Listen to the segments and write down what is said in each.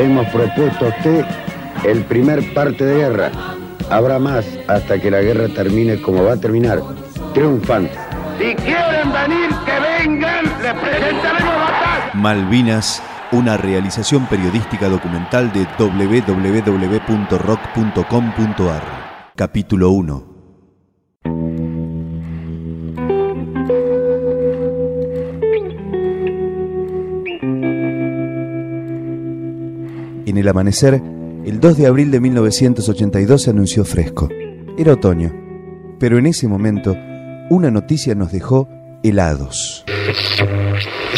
hemos propuesto a usted el primer parte de guerra. Habrá más hasta que la guerra termine como va a terminar, triunfante. Si quieren venir, que vengan, les presentaremos batalla. Malvinas, una realización periodística documental de www.rock.com.ar. Capítulo 1. En el amanecer, el 2 de abril de 1982 se anunció fresco. Era otoño, pero en ese momento una noticia nos dejó helados.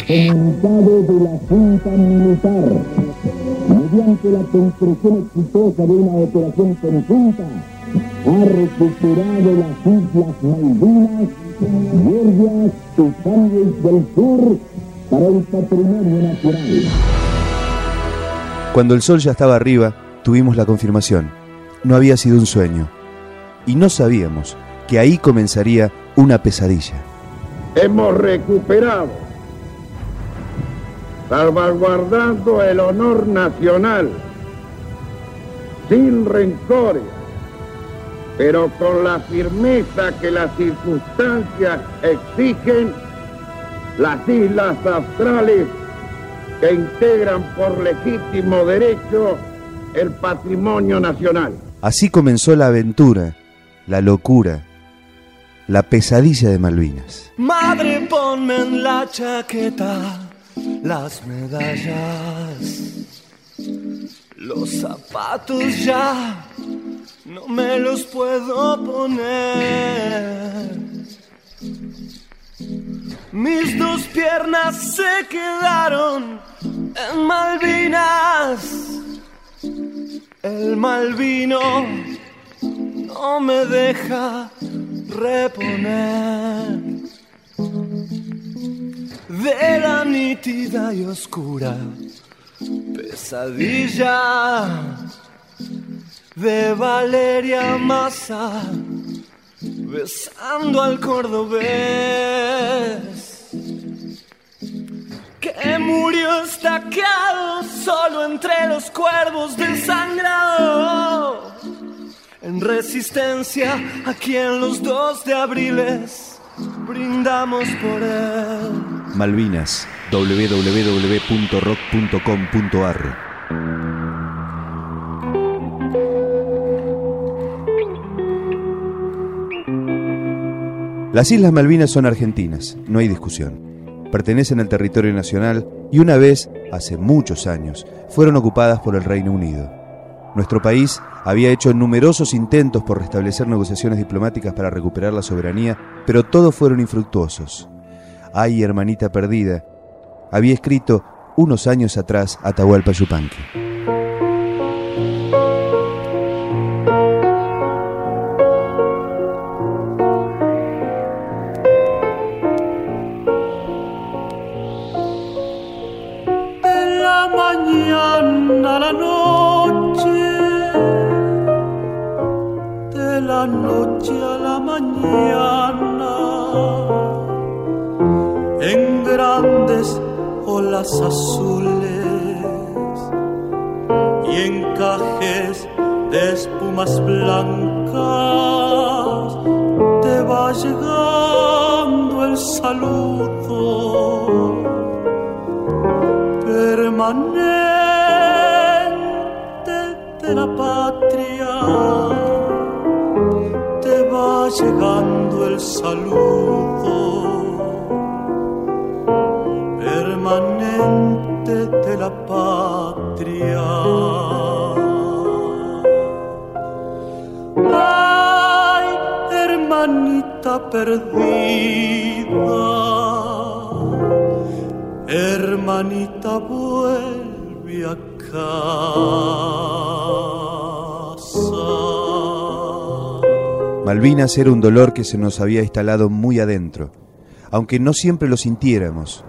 Comunicado de la Junta Militar, mediante la construcción exitosa de una operación conjunta, ha recuperado las Islas Malvinas, Georgias y Sandwich del Sur para el patrimonio nacional. Cuando el sol ya estaba arriba, tuvimos la confirmación. No había sido un sueño. Y no sabíamos que ahí comenzaría una pesadilla. Hemos recuperado, salvaguardando el honor nacional, sin rencores, pero con la firmeza que las circunstancias exigen, las islas australes que integran por legítimo derecho el patrimonio nacional. Así comenzó la aventura, la locura, la pesadilla de Malvinas. Madre, ponme en la chaqueta las medallas, los zapatos ya no me los puedo poner. Mis dos piernas se quedaron en Malvinas. El Malvino no me deja reponer de la nítida y oscura pesadilla de Valeria Massa besando al cordobés murió estacado solo entre los cuervos desangrado en resistencia aquí en los dos de abriles brindamos por él Malvinas, www.rock.com.ar. Las Islas Malvinas son argentinas, no hay discusión. Pertenecen al territorio nacional y una vez, hace muchos años, fueron ocupadas por el Reino Unido. Nuestro país había hecho numerosos intentos por restablecer negociaciones diplomáticas para recuperar la soberanía, pero todos fueron infructuosos. Ay, hermanita perdida, había escrito unos años atrás Atahualpa Yupanqui. Noche, de la noche a la mañana, en grandes olas azules y encajes de espumas blancas, te va llegando el saludo de la patria. Te va llegando el saludo permanente de la patria. Ay, hermanita perdida hermanita vuelve a Malvinas era un dolor que se nos había instalado muy adentro, aunque no siempre lo sintiéramos.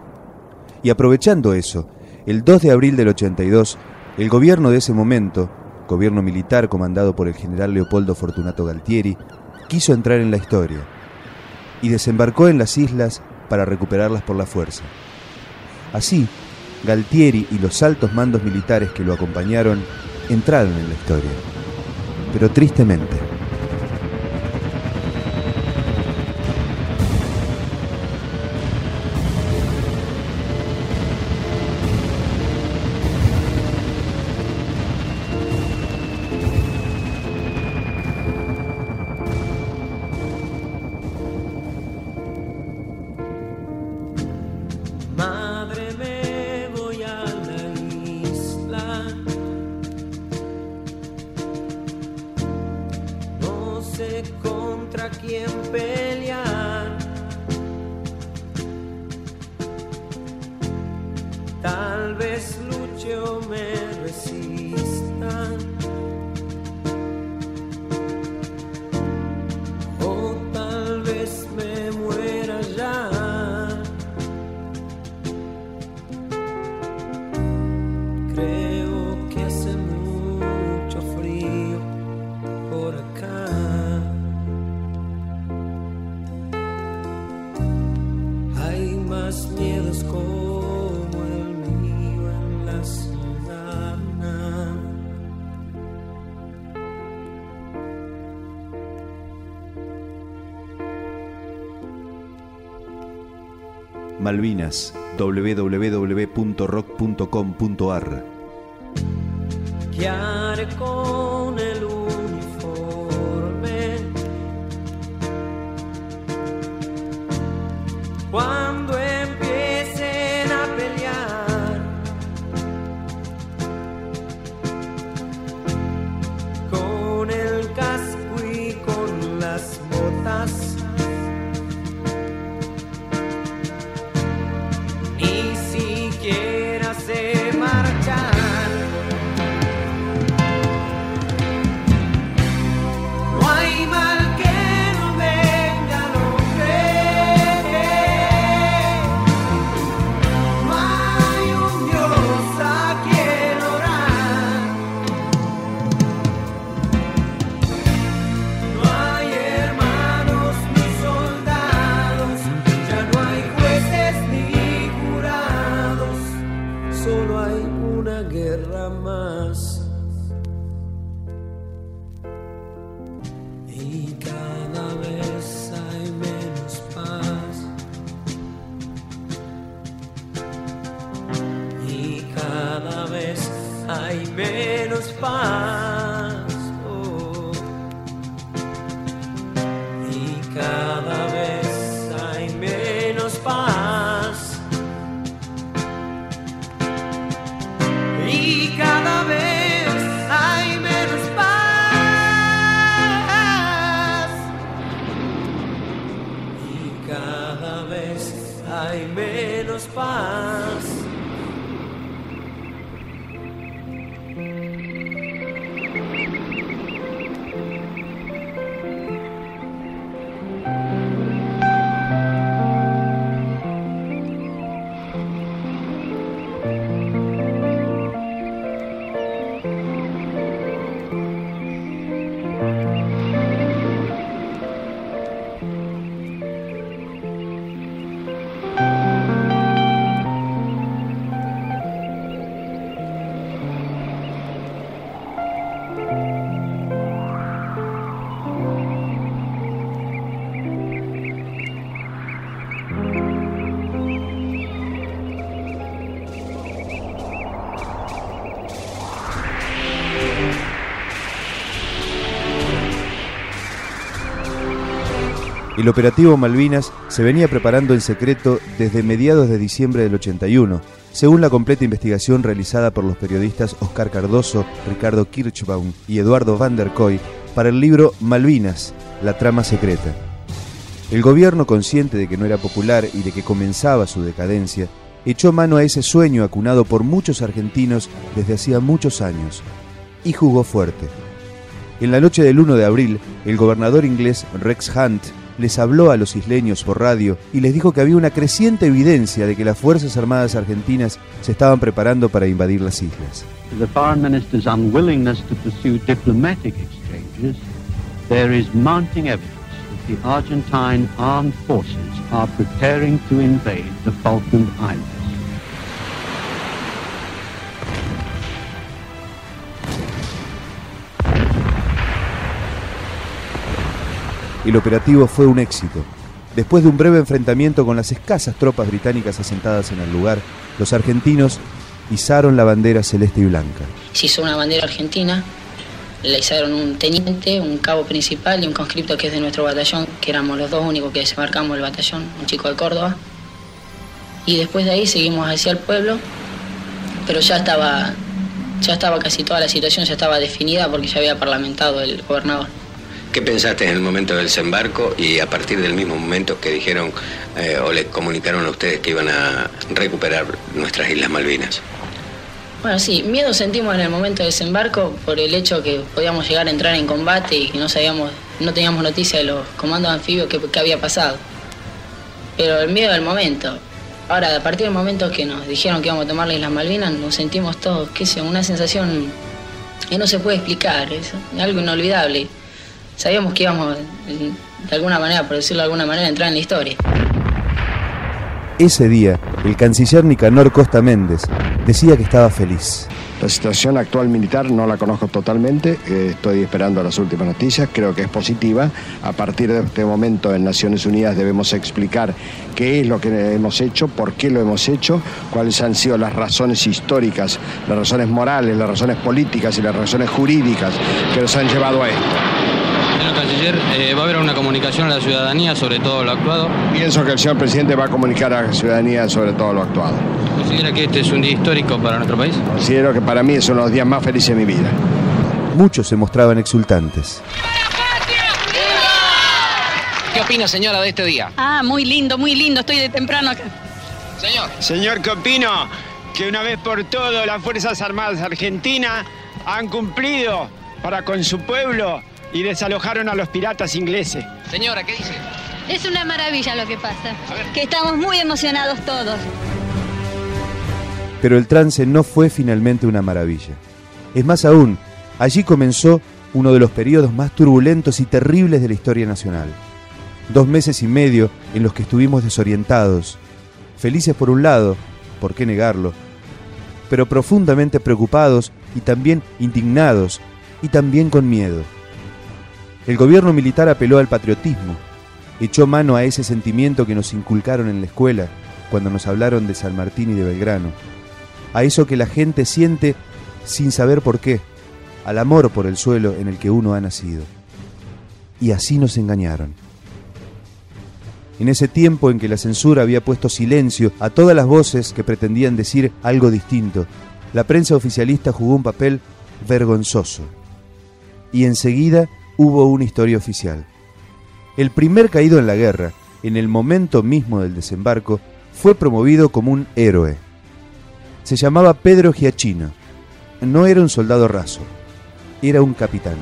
Y aprovechando eso, el 2 de abril del 82, el gobierno de ese momento, gobierno militar comandado por el general Leopoldo Fortunato Galtieri, quiso entrar en la historia y desembarcó en las islas para recuperarlas por la fuerza. Así, Galtieri y los altos mandos militares que lo acompañaron entraron en la historia. Pero tristemente, Malvinas, www.rock.com.ar. ¿Qué haré con el uniforme? Cada vez hay menos paz. El operativo Malvinas se venía preparando en secreto desde mediados de diciembre del 81, según la completa investigación realizada por los periodistas Oscar Cardoso, Ricardo Kirchbaum y Eduardo van der Koy para el libro Malvinas, la trama secreta. El gobierno, consciente de que no era popular y de que comenzaba su decadencia, echó mano a ese sueño acunado por muchos argentinos desde hacía muchos años y jugó fuerte. En la noche del 1 de abril, el gobernador inglés Rex Hunt les habló a los isleños por radio y les dijo que había una creciente evidencia de que las Fuerzas Armadas argentinas se estaban preparando para invadir las islas. the foreign minister's unwillingness to pursue diplomatic exchanges, there is mounting evidence that the Argentine armed forces are preparing to invade the Falkland Islands. El operativo fue un éxito. Después de un breve enfrentamiento con las escasas tropas británicas asentadas en el lugar, los argentinos izaron la bandera celeste y blanca. Se hizo una bandera argentina, la izaron un teniente, un cabo principal y un conscripto que es de nuestro batallón, que éramos los dos únicos que desembarcamos el batallón, un chico de Córdoba. Y después de ahí seguimos hacia el pueblo, pero ya estaba, ya estaba casi toda la situación, ya estaba definida porque ya había parlamentado el gobernador. ¿Qué pensaste en el momento del desembarco y a partir del mismo momento que dijeron eh, o le comunicaron a ustedes que iban a recuperar nuestras Islas Malvinas? Bueno, sí, miedo sentimos en el momento del desembarco por el hecho que podíamos llegar a entrar en combate y que no sabíamos, no teníamos noticia de los comandos anfibios que, que había pasado. Pero el miedo del momento. Ahora, a partir del momento que nos dijeron que íbamos a tomar las Islas Malvinas, nos sentimos todos, qué sé, una sensación que no se puede explicar, es algo inolvidable sabíamos que íbamos, de alguna manera, por decirlo de alguna manera, a entrar en la historia. Ese día, el canciller Nicanor Costa Méndez decía que estaba feliz. La situación actual militar no la conozco totalmente, eh, estoy esperando las últimas noticias, creo que es positiva. A partir de este momento en Naciones Unidas debemos explicar qué es lo que hemos hecho, por qué lo hemos hecho, cuáles han sido las razones históricas, las razones morales, las razones políticas y las razones jurídicas que nos han llevado a esto. Señor canciller, eh, ¿va a haber una comunicación a la ciudadanía sobre todo lo actuado? Pienso que el señor presidente va a comunicar a la ciudadanía sobre todo lo actuado. ¿Considera que este es un día histórico para nuestro país? Considero que para mí es uno de los días más felices de mi vida. Muchos se mostraban exultantes. ¿Qué opina, señora, de este día? Ah, muy lindo, muy lindo. Estoy de temprano acá. Señor. Señor, ¿qué opino? Que una vez por todo las Fuerzas Armadas Argentinas han cumplido para con su pueblo y desalojaron a los piratas ingleses. Señora, ¿qué dice? Es una maravilla lo que pasa. Que estamos muy emocionados todos. Pero el trance no fue finalmente una maravilla. Es más aún, allí comenzó uno de los periodos más turbulentos y terribles de la historia nacional. Dos meses y medio en los que estuvimos desorientados, felices por un lado, ¿por qué negarlo? Pero profundamente preocupados y también indignados y también con miedo. El gobierno militar apeló al patriotismo, echó mano a ese sentimiento que nos inculcaron en la escuela cuando nos hablaron de San Martín y de Belgrano, a eso que la gente siente sin saber por qué, al amor por el suelo en el que uno ha nacido. Y así nos engañaron. En ese tiempo en que la censura había puesto silencio a todas las voces que pretendían decir algo distinto, la prensa oficialista jugó un papel vergonzoso. Y enseguida hubo una historia oficial. El primer caído en la guerra, en el momento mismo del desembarco, fue promovido como un héroe. Se llamaba Pedro Giachino. No era un soldado raso, era un capitán.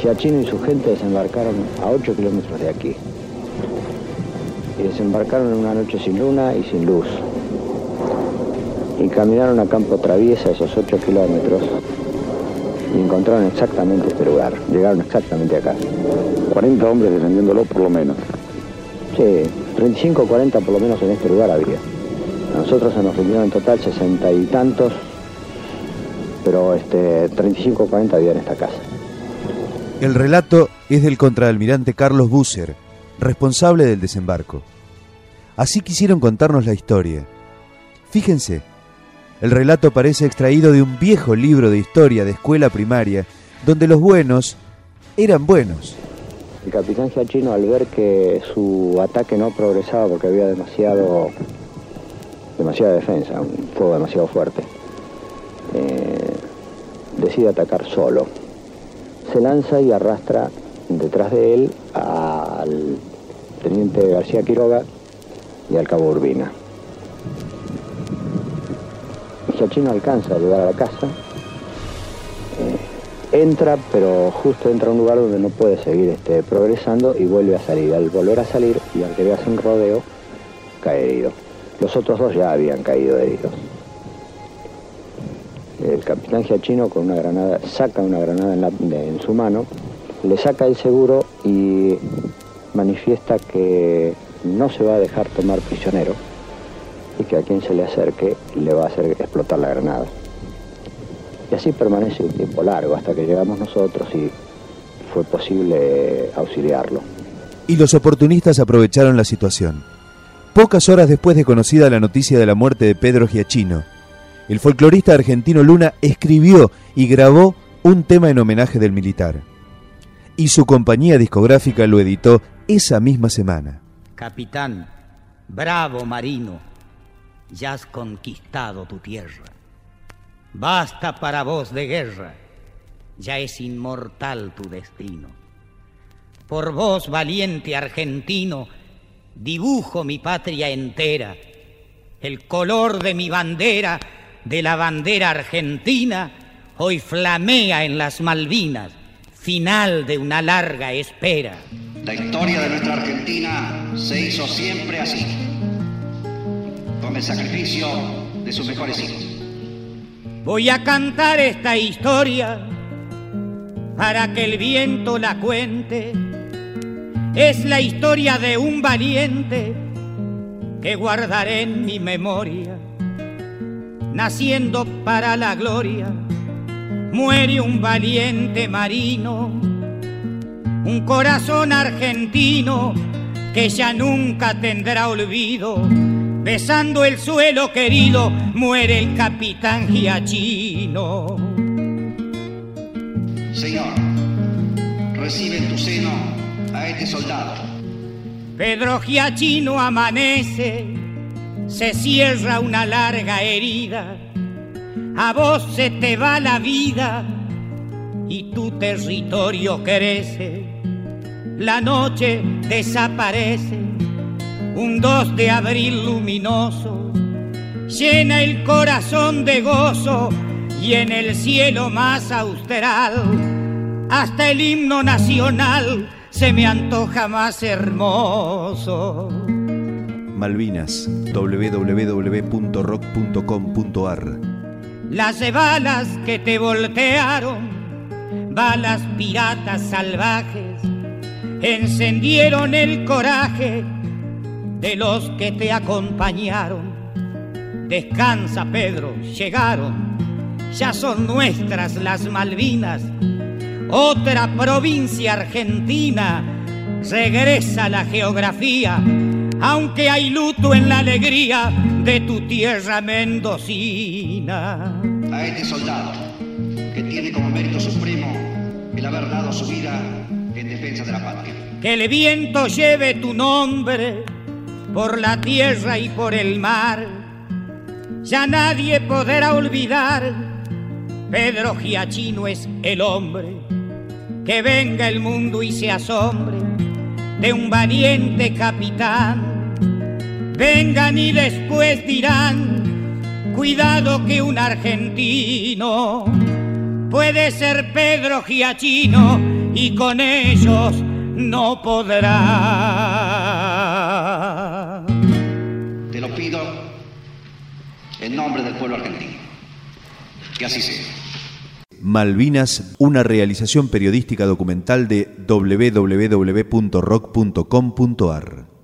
Giachino y su gente desembarcaron a 8 kilómetros de aquí. Y desembarcaron en una noche sin luna y sin luz. Y caminaron a campo traviesa esos 8 kilómetros y encontraron exactamente este lugar. Llegaron exactamente acá. 40 hombres defendiéndolo por lo menos. Sí, 35 o 40 por lo menos en este lugar había. A nosotros se nos rindieron en total 60 y tantos, pero este, 35 o 40 había en esta casa. El relato es del contraalmirante Carlos Busser, responsable del desembarco. Así quisieron contarnos la historia. Fíjense, el relato parece extraído de un viejo libro de historia de escuela primaria, donde los buenos eran buenos. El capitán Giachino, al ver que su ataque no progresaba porque había demasiado, demasiada defensa, un fuego demasiado fuerte, eh, decide atacar solo. Se lanza y arrastra detrás de él al teniente García Quiroga y al cabo Urbina. Giachino alcanza a llegar a la casa, eh, entra, pero justo entra a un lugar donde no puede seguir este, progresando y vuelve a salir. Al volver a salir y al que le hace un rodeo, cae herido. Los otros dos ya habían caído heridos. El capitán Giachino con una granada, saca una granada en su mano, le saca el seguro y manifiesta que no se va a dejar tomar prisionero y que a quien se le acerque le va a hacer explotar la granada. Y así permanece un tiempo largo hasta que llegamos nosotros y fue posible auxiliarlo. y los oportunistas aprovecharon la situación. Pocas horas después de conocida la noticia de la muerte de Pedro Giachino, el folclorista argentino Luna escribió y grabó un tema en homenaje del militar. Y su compañía discográfica lo editó esa misma semana. Capitán, bravo marino, ya has conquistado tu tierra. Basta para vos de guerra, ya es inmortal tu destino. Por vos, valiente argentino, dibujo mi patria entera, el color de mi bandera, de la bandera argentina, hoy flamea en las Malvinas, final de una larga espera. La historia de nuestra Argentina se hizo siempre así, sacrificio de sus mejores hijos. Voy a cantar esta historia para que el viento la cuente. Es la historia de un valiente que guardaré en mi memoria. Naciendo para la gloria, muere un valiente marino, un corazón argentino que ya nunca tendrá olvido. Besando el suelo querido, muere el capitán Giachino. Señor, recibe en tu seno a este soldado. Pedro Giachino amanece, se cierra una larga herida, a vos se te va la vida y tu territorio crece, la noche desaparece, un 2 de abril luminoso, llena el corazón de gozo y en el cielo más austeral, hasta el himno nacional se me antoja más hermoso. Malvinas, www.rock.com.ar Las balas que te voltearon, balas piratas salvajes, encendieron el coraje de los que te acompañaron. Descansa, Pedro, llegaron, ya son nuestras las Malvinas otra provincia argentina, regresa la geografía, aunque hay luto en la alegría de tu tierra mendocina. A este soldado, que tiene como mérito supremo el haber dado su vida en defensa de la patria. Que el viento lleve tu nombre por la tierra y por el mar. Ya nadie podrá olvidar, Pedro Giachino es el hombre que venga el mundo y se asombre de un valiente capitán. Vengan y después dirán, cuidado que un argentino puede ser Pedro Giachino y con ellos no podrá. En nombre del pueblo argentino. Que así sea. Malvinas, una realización periodística documental de www.rock.com.ar.